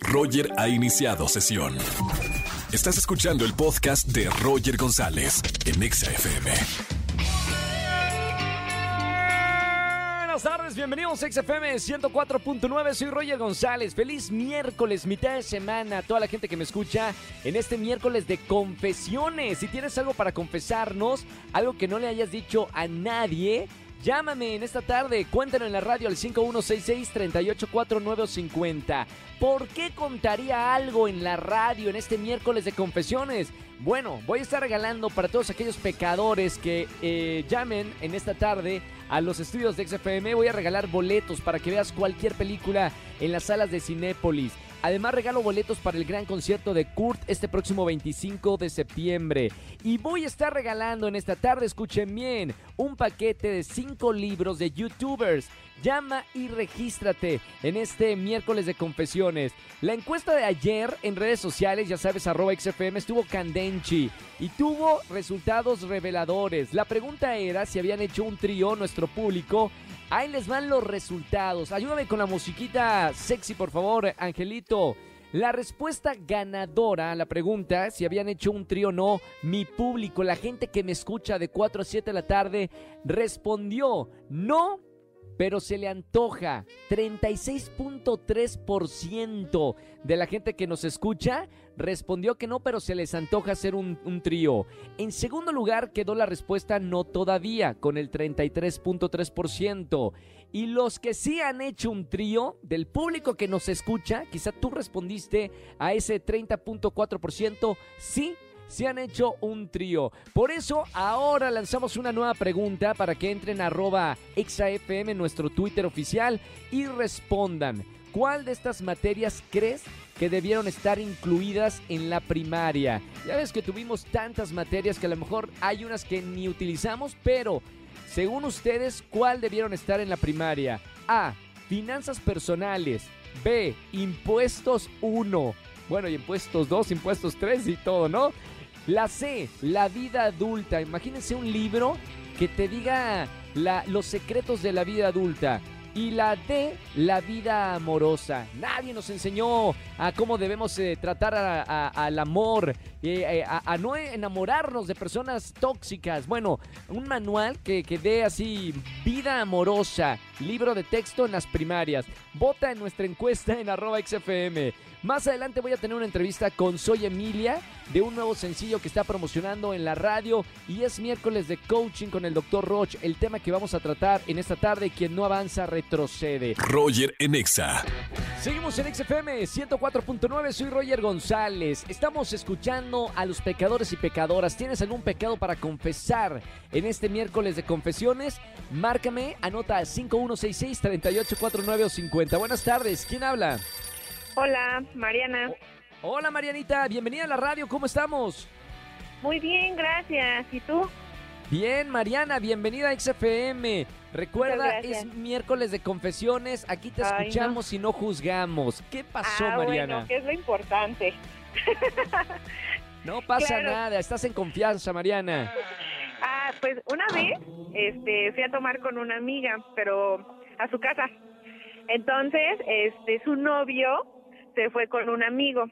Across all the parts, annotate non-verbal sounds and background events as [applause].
Roger ha iniciado sesión. Estás escuchando el podcast de Roger González en Exa FM. Buenas tardes, bienvenidos a XFM 104.9, soy Roger González. Feliz miércoles, mitad de semana a toda la gente que me escucha en este miércoles de confesiones. Si tienes algo para confesarnos, algo que no le hayas dicho a nadie, Llámame en esta tarde, cuéntalo en la radio al 5166-384950. ¿Por qué contaría algo en la radio en este miércoles de confesiones? Bueno, voy a estar regalando para todos aquellos pecadores que eh, llamen en esta tarde a los estudios de XFM. Voy a regalar boletos para que veas cualquier película en las salas de Cinépolis. Además regalo boletos para el gran concierto de Kurt este próximo 25 de septiembre. Y voy a estar regalando en esta tarde, escuchen bien, un paquete de 5 libros de youtubers. Llama y regístrate en este miércoles de confesiones. La encuesta de ayer en redes sociales, ya sabes, arroba XFM, estuvo Candenchi y tuvo resultados reveladores. La pregunta era si habían hecho un trío nuestro público Ahí les van los resultados. Ayúdame con la musiquita sexy, por favor, Angelito. La respuesta ganadora a la pregunta, si habían hecho un trío o no, mi público, la gente que me escucha de 4 a 7 de la tarde, respondió no, pero se le antoja. 36.3% de la gente que nos escucha respondió que no, pero se les antoja hacer un, trío. En segundo lugar quedó la respuesta no todavía, con el 33.3%. Y los que sí han hecho un trío, del público que nos escucha, quizá tú respondiste a ese 30.4%, sí se han hecho un trío. Por eso ahora lanzamos una nueva pregunta para que entren a arroba nuestro Twitter oficial, y respondan. ¿Cuál de estas materias crees que debieron estar incluidas en la primaria? Ya ves que tuvimos tantas materias que a lo mejor hay unas que ni utilizamos, pero según ustedes, ¿cuál debieron estar en la primaria? A. Finanzas personales. B. Impuestos 1. Bueno, y impuestos 2, impuestos 3 y todo, ¿no? La C, la vida adulta. Imagínense un libro que te diga los secretos de la vida adulta. Y la D, la vida amorosa. Nadie nos enseñó a cómo debemos eh, tratar al amor, eh, eh, a, no enamorarnos de personas tóxicas. Bueno, un manual que, que dé así vida amorosa, libro de texto en las primarias. Vota en nuestra encuesta en arroba XFM. Más adelante voy a tener una entrevista con Soy Emilia de un nuevo sencillo que está promocionando en la radio y es miércoles de coaching con el Dr. Roch, el tema que vamos a tratar en esta tarde, quien no avanza retrocede. Roger Enexa. Seguimos en XFM 104.9, soy Roger González. Estamos escuchando a los pecadores y pecadoras. ¿Tienes algún pecado para confesar en este miércoles de confesiones? Márcame, anota 5166 3849 50. Buenas tardes, ¿quién habla? Hola, Mariana. hola, Marianita. Bienvenida a la radio. ¿Cómo estamos? Muy bien, gracias. ¿Y tú? Bien, Mariana, bienvenida a XFM. Recuerda, es miércoles de confesiones. Aquí te escuchamos y no juzgamos. ¿Qué pasó, ah, Mariana? Bueno, ¿qué es lo importante? no pasa nada, estás en confianza, Mariana. Ah, pues una vez este, fui a tomar con una amiga, pero a su casa. Entonces, este, su novio se fue con un amigo,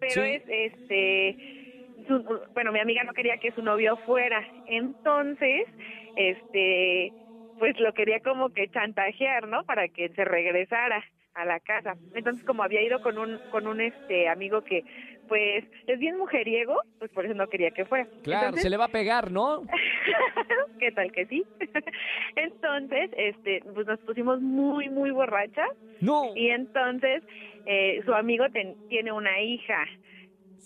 pero es, este, bueno, mi amiga no quería que su novio fuera, entonces, este, pues lo quería como que chantajear, ¿no? Para que se regresara a la casa. Entonces, como había ido con un con un este amigo que pues es bien mujeriego, pues por eso no quería que fuera. Claro, se le va a pegar, ¿no? [laughs] ¿Qué tal que sí? [laughs] entonces, este, pues nos pusimos muy muy borrachas. No. Y entonces eh, su amigo tiene una hija.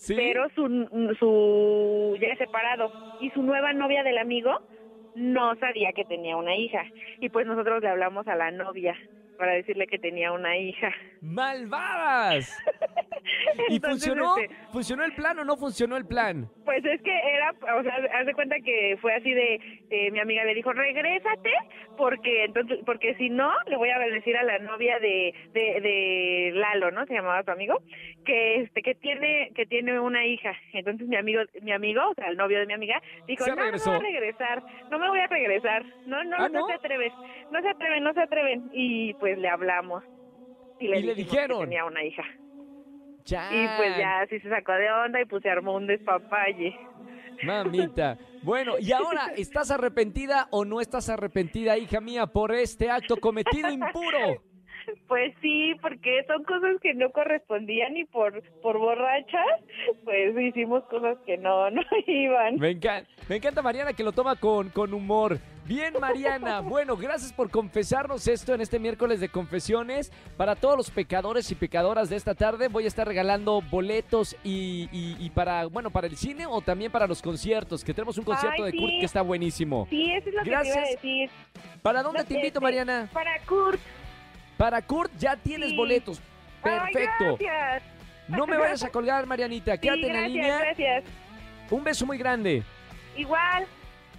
Pero su, su ya separado. Y su nueva novia del amigo no sabía que tenía una hija. Y pues nosotros le hablamos a la novia para decirle que tenía una hija. ¡Malvadas! [laughs] ¿Y funcionó? Este, ¿Funcionó el plan o no funcionó el plan? Pues es que era, o sea, haz de cuenta que fue así de, mi amiga le dijo, regrésate, porque entonces, porque si no, le voy a decir a la novia de, de, de Lalo, ¿no? Se llamaba tu amigo, que este, que tiene, que tiene una hija. Entonces mi amigo, mi amigo, o sea, el novio de mi amiga, dijo, no, no voy a regresar, no me voy a regresar, no, no, ¿Ah, no, se atreves, no se atreven, no se atreven. Y pues le hablamos. Y le, dijeron. Que tenía una hija. Y pues ya así se sacó de onda y pues se armó un despapalle. Mamita. Bueno, y ahora, ¿estás arrepentida o no estás arrepentida, hija mía, por este acto cometido impuro? Pues sí, porque son cosas que no correspondían y por, por borrachas, pues hicimos cosas que no, [laughs] no iban. Me encanta, me encanta Mariana que lo toma con, con humor. Bien, Mariana. [laughs] Bueno, gracias por confesarnos esto en este miércoles de confesiones. Para todos los pecadores y pecadoras de esta tarde, voy a estar regalando boletos y, y, para, bueno, para el cine o también para los conciertos, que tenemos un concierto de Kurt que está buenísimo. Sí, eso es lo gracias. que te iba a decir. ¿Para dónde te invito, Mariana? Para Kurt. Para Kurt ya tienes boletos. Perfecto. gracias. No me vayas a [laughs] colgar, Marianita. Quédate en la línea. Gracias. Un beso muy grande. Igual.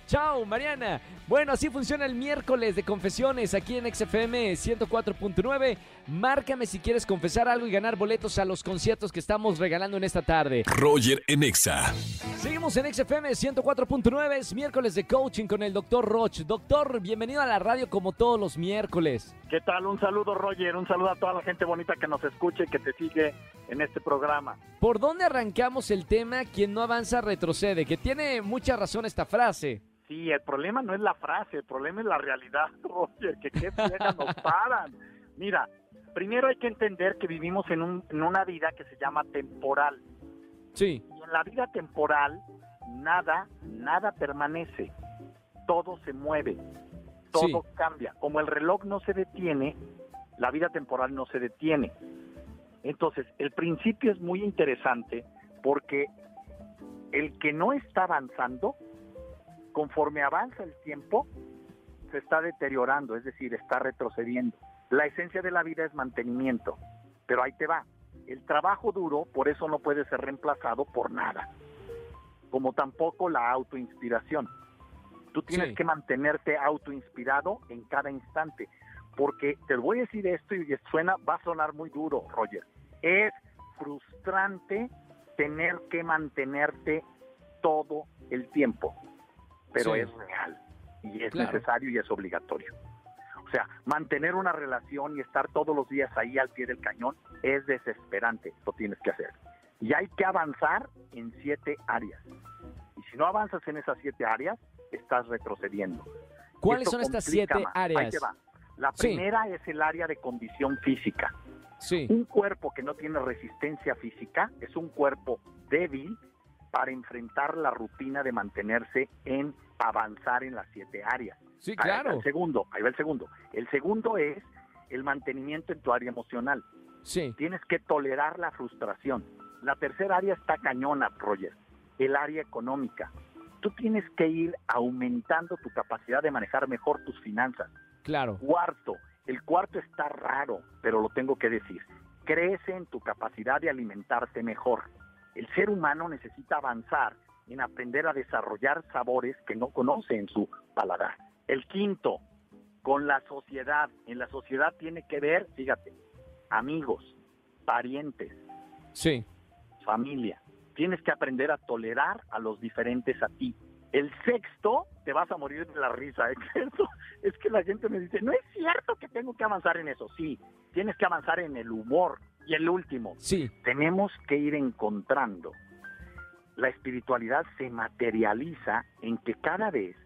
Chao, Mariana. Bueno, así funciona el miércoles de confesiones aquí en XFM 104.9. Márcame si quieres confesar algo y ganar boletos a los conciertos que estamos regalando en esta tarde. Roger en Exa. Seguimos en XFM 104.9, es miércoles de coaching con el doctor Roch. Doctor, bienvenido a la radio como todos los miércoles. ¿Qué tal? Un saludo, Roger. Un saludo a toda la gente bonita que nos escuche y que te sigue en este programa. ¿Por dónde arrancamos el tema? Quien no avanza retrocede, que tiene mucha razón esta frase. Sí, el problema no es la frase, el problema es la realidad, [laughs] Roger, que qué nos [laughs] paran. Mira, primero hay que entender que vivimos en, un, en una vida que se llama temporal. Sí. Y en la vida temporal, nada, nada permanece. Todo se mueve, todo cambia. Como el reloj no se detiene, la vida temporal no se detiene. Entonces, el principio es muy interesante porque el que no está avanzando conforme avanza el tiempo, se está deteriorando, es decir, está retrocediendo. La esencia de la vida es mantenimiento, pero ahí te va. El trabajo duro, por eso no puede ser reemplazado por nada, como tampoco la autoinspiración. Tú tienes que mantenerte autoinspirado en cada instante, porque te voy a decir esto y suena, va a sonar muy duro, Roger. Es frustrante tener que mantenerte todo el tiempo pero es real y es necesario y es obligatorio. O sea, mantener una relación y estar todos los días ahí al pie del cañón es desesperante, lo tienes que hacer. Y hay que avanzar en siete áreas. Y si no avanzas en esas siete áreas, estás retrocediendo. ¿Cuáles son estas siete áreas? La primera es el área de condición física. Sí. Un cuerpo que no tiene resistencia física es un cuerpo débil para enfrentar la rutina de mantenerse en avanzar en las siete áreas. Sí, claro. el segundo, ahí va el segundo. El segundo es el mantenimiento en tu área emocional. Sí. Tienes que tolerar la frustración. La tercera área está cañona, Roger, el área económica. Tú tienes que ir aumentando tu capacidad de manejar mejor tus finanzas. Claro. Cuarto, el cuarto está raro, pero lo tengo que decir. Crece en tu capacidad de alimentarte mejor. El ser humano necesita avanzar en aprender a desarrollar sabores que no conoce en su paladar. El quinto, con la sociedad. En la sociedad tiene que ver, fíjate, amigos, parientes, sí. familia. Tienes que aprender a tolerar a los diferentes a ti. El sexto, te vas a morir de la risa. [laughs] ¿eh? Es que la gente me dice, no es cierto que tengo que avanzar en eso. Sí, tienes que avanzar en el humor, y el último, sí. tenemos que ir encontrando. La espiritualidad se materializa en que cada vez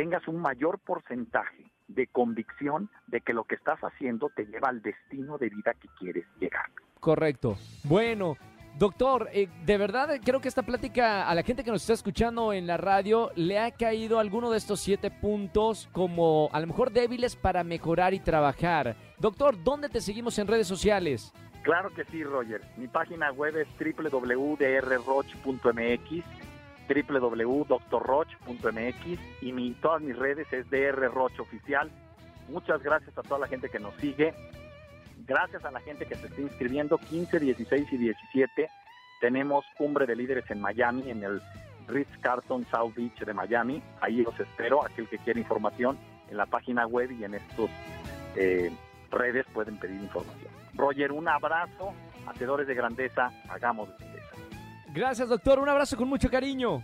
tengas un mayor porcentaje de convicción de que lo que estás haciendo te lleva al destino de vida que quieres llegar. Correcto. Bueno, Doctor, eh, de verdad creo que esta plática a la gente que nos está escuchando en la radio le ha caído alguno de estos siete puntos como a lo mejor débiles para mejorar y trabajar. Doctor, ¿dónde te seguimos en redes sociales? Claro que sí, Roger. Mi página web es www.drroch.mx, www.drroch.mx y mi, todas mis redes es drroch oficial. Muchas gracias a toda la gente que nos sigue. Gracias a la gente que se está inscribiendo, 15, 16 y 17, tenemos Cumbre de Líderes en Miami, en el Ritz Carlton South Beach de Miami. Ahí los espero, aquel que quiera información en la página web y en estos eh, redes pueden pedir información. Roger, un abrazo, hacedores de grandeza, hagamos. Gracias, doctor, un abrazo con mucho cariño.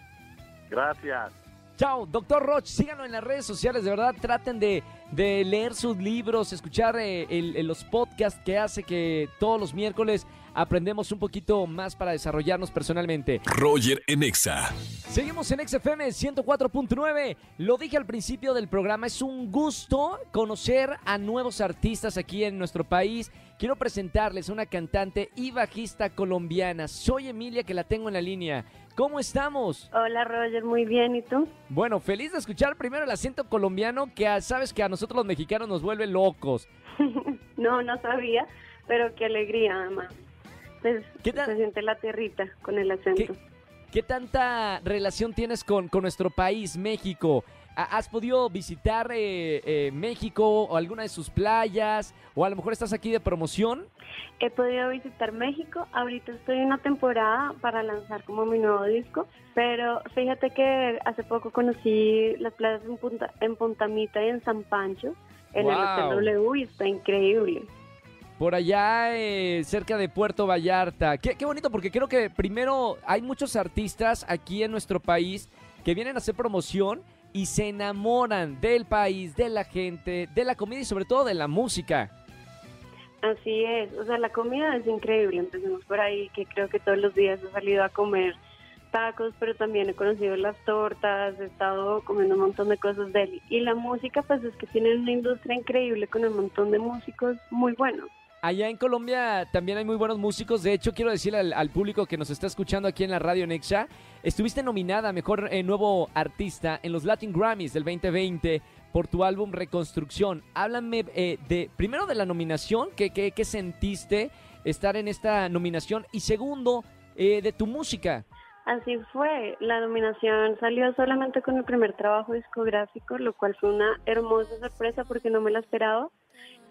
Gracias. Chao, doctor Roch, síganlo en las redes sociales, de verdad, traten de, de leer sus libros, escuchar eh, el- los podcasts que hace que todos los miércoles aprendemos un poquito más para desarrollarnos personalmente. Roger en Exa. Seguimos en XFM 104.9. Lo dije al principio del programa, es un gusto conocer a nuevos artistas aquí en nuestro país. Quiero presentarles a una cantante y bajista colombiana. Soy Emilia, que la tengo en la línea. ¿Cómo estamos? Hola Roger, muy bien, ¿y tú? Bueno, feliz de escuchar primero el acento colombiano que a- sabes que a nosotros los mexicanos nos vuelve locos. [laughs] No, no sabía, pero qué alegría además. Pues, ¿Qué tal? Se siente la tierrita con el acento. ¿Qué, qué tanta relación tienes con, con nuestro país, México? ¿Ha- ¿Has podido visitar eh, eh, México o alguna de sus playas? ¿O a lo mejor estás aquí de promoción? He podido visitar México, ahorita estoy en una temporada para lanzar como mi nuevo disco, pero fíjate que hace poco conocí las playas en Punta, en Punta Mita y en San Pancho, en el Wow. Hotel W, y está increíble. Por allá eh, cerca de Puerto Vallarta. Qué, qué bonito, porque creo que primero hay muchos artistas aquí en nuestro país que vienen a hacer promoción y se enamoran del país, de la gente, de la comida y sobre todo de la música. Así es, o sea, la comida es increíble, empecemos por ahí, que creo que todos los días he salido a comer tacos, pero también he conocido las tortas, he estado comiendo un montón de cosas de él. Y la música, pues es que tienen una industria increíble con un montón de músicos muy buenos. Allá en Colombia también hay muy buenos músicos. De hecho, quiero decirle al, al público que nos está escuchando aquí en la radio Nexa, estuviste nominada a Mejor eh, Nuevo Artista en los Latin Grammys del 2020 por tu álbum Reconstrucción. Háblame eh, de, primero de la nominación, ¿qué, qué, qué sentiste estar en esta nominación? Y segundo, eh, de tu música. Así fue, la nominación salió solamente con el primer trabajo discográfico, lo cual fue una hermosa sorpresa porque no me la esperaba.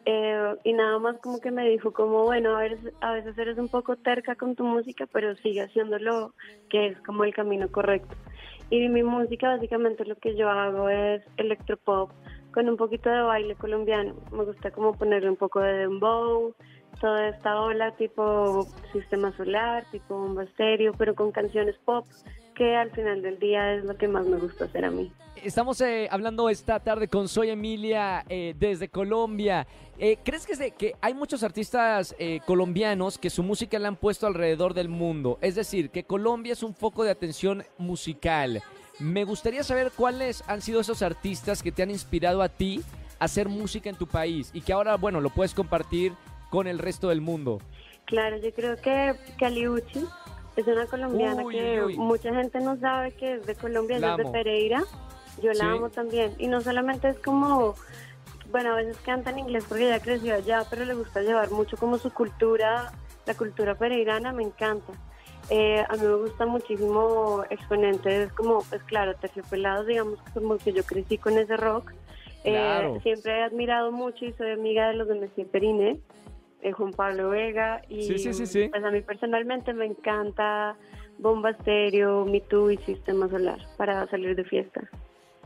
Eh, y nada más como que me dijo como, bueno, a veces, a veces eres un poco terca con tu música, pero sigue haciéndolo, que es como el camino correcto. Y mi música básicamente lo que yo hago es electropop con un poquito de baile colombiano. Me gusta como ponerle un poco de dembow, toda esta ola tipo sistema solar, tipo bomba estéreo, pero con canciones pop, que al final del día es lo que más me gusta hacer a mí. Estamos eh, hablando esta tarde con Soy Emilia eh, desde Colombia. Eh, ¿Crees que, hay muchos artistas eh, colombianos que su música la han puesto alrededor del mundo? Es decir, que Colombia es un foco de atención musical. Me gustaría saber cuáles han sido esos artistas que te han inspirado a ti a hacer música en tu país y que ahora, bueno, lo puedes compartir con el resto del mundo. Claro, yo creo que Caliuchi es una colombiana Uy, que uy, mucha gente no sabe que es de Colombia, ella es de. Pereira. Yo la Sí. amo también. Y no solamente es como, bueno, a veces canta en inglés porque ella creció allá, pero le gusta llevar mucho como su cultura, la cultura pereirana, me encanta. Eh, a mí me gusta muchísimo exponentes como, pues claro, terciopelados, digamos, como que yo crecí con ese rock. Eh, Claro. siempre he admirado mucho y soy amiga de los de Messier Periné, eh, Juan Pablo Vega. Y Sí, sí, sí, sí. pues a mí personalmente me encanta Bomba Estéreo, Me Too y Sistema Solar para salir de fiesta.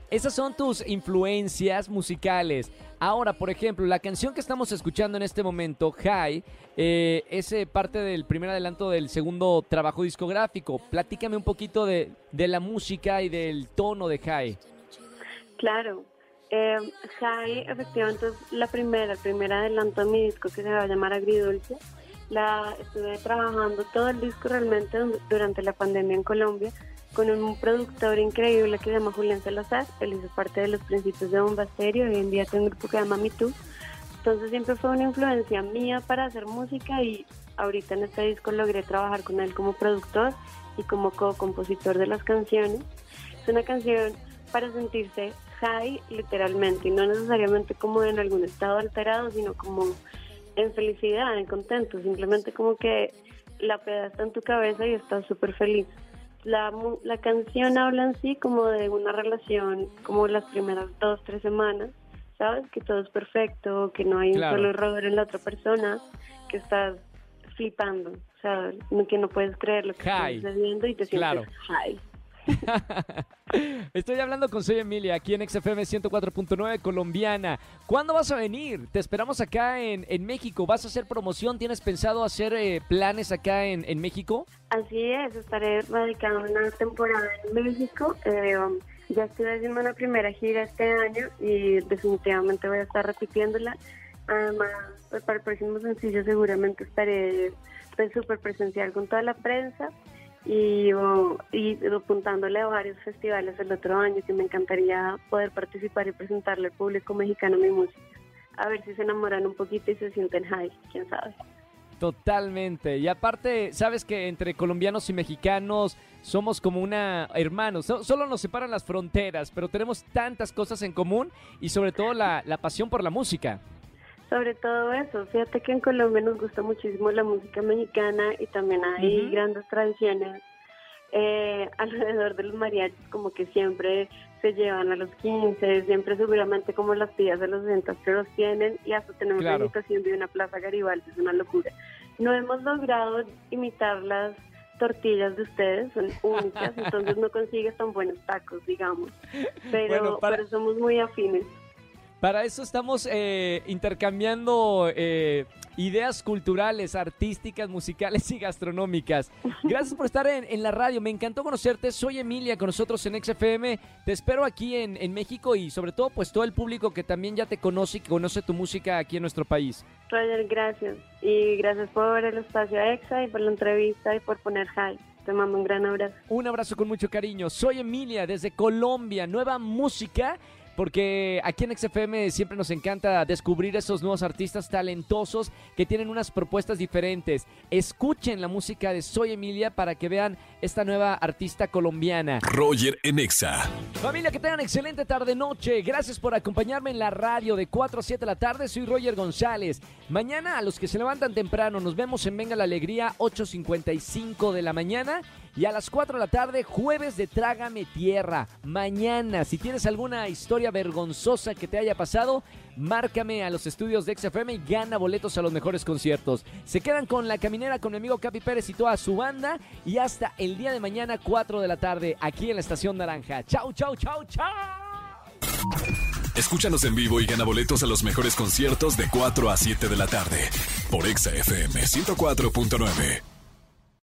Esas son tus influencias musicales. Ahora, por ejemplo, la canción que estamos escuchando en este momento, High, eh, es eh, parte del primer adelanto del segundo trabajo discográfico. Platícame un poquito de, de la música y del tono de High. Claro. Eh, High, efectivamente, la primera, el primer adelanto de mi disco que se va a llamar Agridulce. La estuve trabajando todo el disco realmente du- durante la pandemia en Colombia con un productor increíble que se llama Julián Salazar. Él hizo parte de los principios de Bomba Stereo y hoy en día tengo un grupo que se llama Me Too. Entonces siempre fue una influencia mía para hacer música y ahorita en este disco logré trabajar con él como productor y como co-compositor de las canciones. Es una canción para sentirse high literalmente y no necesariamente como en algún estado alterado, sino como en felicidad, en contento, simplemente como que la peda está en tu cabeza y estás súper feliz. La, la canción habla en sí como de una relación, como las primeras dos, tres semanas, ¿sabes? Que todo es perfecto, que no hay Claro. un solo error en la otra persona, que estás flipando, ¿sabes? No- Que no puedes creer lo que High. está sucediendo y te sientes Claro. high. [laughs] Estoy hablando con Soy Emilia, aquí en XFM 104.9 colombiana. ¿Cuándo vas a venir? Te esperamos acá en, en México. ¿Vas a hacer promoción? ¿Tienes pensado hacer eh, planes acá en, en México? Así es, estaré radicando una temporada en México. eh, Ya estoy haciendo una primera gira este año y definitivamente voy a estar repitiéndola. Además, pues para el próximo sencillo seguramente estaré pues, súper presencial con toda la prensa y, y apuntándole a varios festivales el otro año que me encantaría poder participar y presentarle al público mexicano mi música. A ver si se enamoran un poquito y se sienten high, quién sabe. Totalmente. Y aparte, sabes que entre colombianos y mexicanos somos como una hermanos. solo nos separan las fronteras, pero tenemos tantas cosas en común y sobre todo la, pasión por la música. Sobre todo eso. Fíjate que en Colombia nos gusta muchísimo la música mexicana y también hay grandes tradiciones eh, [laughs] alrededor de los mariachis, como que siempre se llevan a los 15, siempre seguramente como las tías de los 60 que los tienen y hasta tenemos la invitación de una plaza Garibaldi, es una locura. No hemos logrado imitar las tortillas de ustedes, son únicas, [laughs] entonces no consigues tan buenos tacos, digamos, pero, pero somos muy afines. Para eso estamos eh, intercambiando eh, ideas culturales, artísticas, musicales y gastronómicas. Gracias por estar en, la radio. Me encantó conocerte. Soy Emilia con nosotros en XFM. Te espero aquí en, en, México y sobre todo pues todo el público que también ya te conoce y que conoce tu música aquí en nuestro país. Roger, gracias. Y gracias por el espacio EXA y por la entrevista y por poner high. Te mando un gran abrazo. Un abrazo con mucho cariño. Soy Emilia desde Colombia. Nueva música porque aquí en XFM siempre nos encanta descubrir esos nuevos artistas talentosos que tienen unas propuestas diferentes. Escuchen la música de Soy Emilia para que vean esta nueva artista colombiana. Roger en Exa. Familia, que tengan excelente tarde-noche. Gracias por acompañarme en la radio de 4 a 7 de la tarde. Soy Roger González. Mañana, a los que se levantan temprano, nos vemos en Venga la Alegría, 8.55 de la mañana. Y a las 4 de la tarde, jueves de Trágame Tierra. Mañana, si tienes alguna vergonzosa que te haya pasado, márcame a los estudios de XFM y gana boletos a los mejores conciertos. Se quedan con La Caminera con mi amigo Capi Pérez y toda su banda. Y hasta el día de mañana, 4 de la tarde, aquí en la Estación Naranja. Chau, chau, chau, chau. Escúchanos en vivo y gana boletos a los mejores conciertos de 4 a 7 de la tarde por XFM 104.9.